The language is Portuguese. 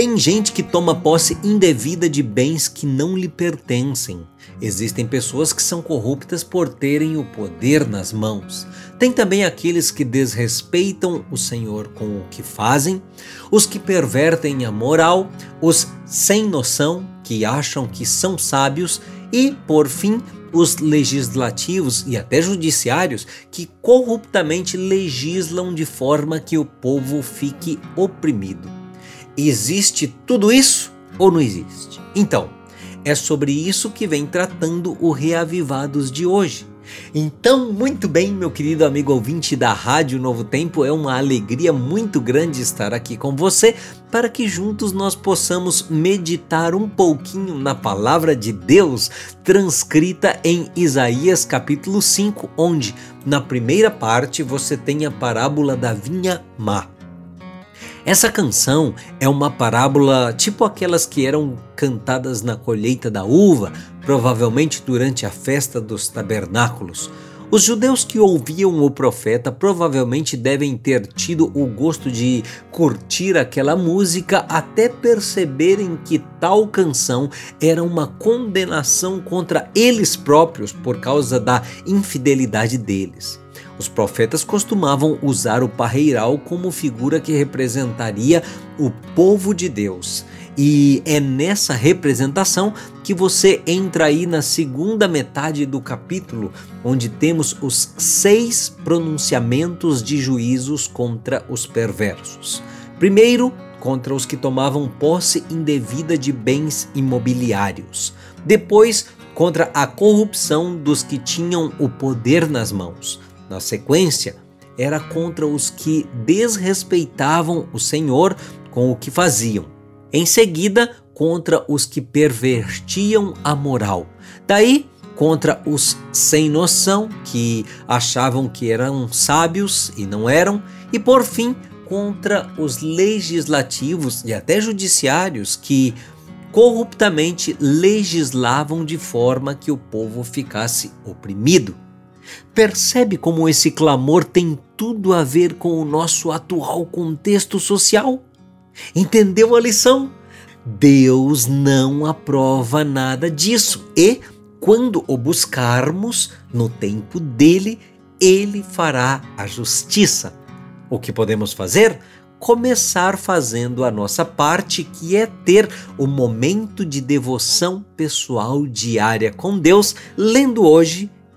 Tem gente que toma posse indevida de bens que não lhe pertencem. Existem pessoas que são corruptas por terem o poder nas mãos. Tem também aqueles que desrespeitam o Senhor com o que fazem, os que pervertem a moral, os sem noção que acham que são sábios e, por fim, os legislativos e até judiciários que corruptamente legislam de forma que o povo fique oprimido. Existe tudo isso ou não existe? Então, é sobre isso que vem tratando o Reavivados de hoje. Então, muito bem, meu querido amigo ouvinte da Rádio Novo Tempo, é uma alegria muito grande estar aqui com você para que juntos nós possamos meditar um pouquinho na palavra de Deus transcrita em Isaías capítulo 5, onde na primeira parte você tem a parábola da vinha má. Essa canção é uma parábola tipo aquelas que eram cantadas na colheita da uva, provavelmente durante a festa dos tabernáculos. Os judeus que ouviam o profeta provavelmente devem ter tido o gosto de curtir aquela música até perceberem que tal canção era uma condenação contra eles próprios por causa da infidelidade deles. Os profetas costumavam usar o parreiral como figura que representaria o povo de Deus. E é nessa representação que você entra aí na segunda metade do capítulo, onde temos os seis pronunciamentos de juízos contra os perversos. Primeiro, contra os que tomavam posse indevida de bens imobiliários. Depois, contra a corrupção dos que tinham o poder nas mãos. Na sequência, era contra os que desrespeitavam o Senhor com o que faziam. Em seguida, contra os que pervertiam a moral. Daí, contra os sem noção, que achavam que eram sábios e não eram. E por fim, contra os legislativos e até judiciários que corruptamente legislavam de forma que o povo ficasse oprimido. Percebe como esse clamor tem tudo a ver com o nosso atual contexto social? Entendeu a lição? Deus não aprova nada disso e, quando o buscarmos no tempo dele, ele fará a justiça. O que podemos fazer? Começar fazendo a nossa parte, que é ter o momento de devoção pessoal diária com Deus, lendo hoje